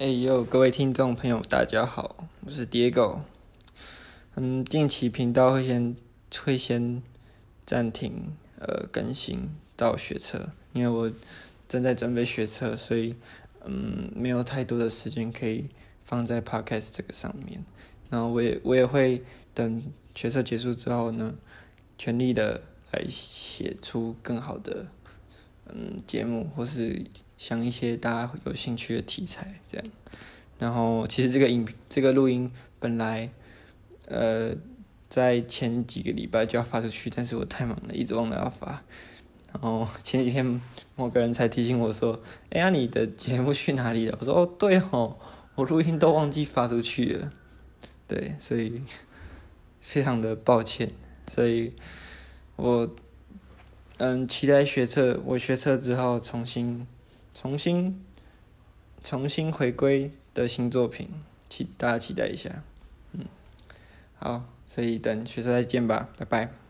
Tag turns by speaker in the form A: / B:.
A: 哎呦，各位听众朋友，大家好，我是 Diego。嗯，近期频道会先会先暂停呃更新到学车，因为我正在准备学车，所以嗯没有太多的时间可以放在 Podcast 这个上面。然后我也我也会等学车结束之后呢，全力的来写出更好的嗯节目，或是。想一些大家有兴趣的题材，这样。然后，其实这个影这个录音本来，呃，在前几个礼拜就要发出去，但是我太忙了，一直忘了要发。然后前几天某个人才提醒我说：“哎呀，你的节目去哪里了？”我说：“哦，对哦，我录音都忘记发出去了。”对，所以非常的抱歉。所以我嗯，期待学测，我学测之后重新。重新、重新回归的新作品，期大家期待一下，嗯，好，所以等学车再见吧，拜拜。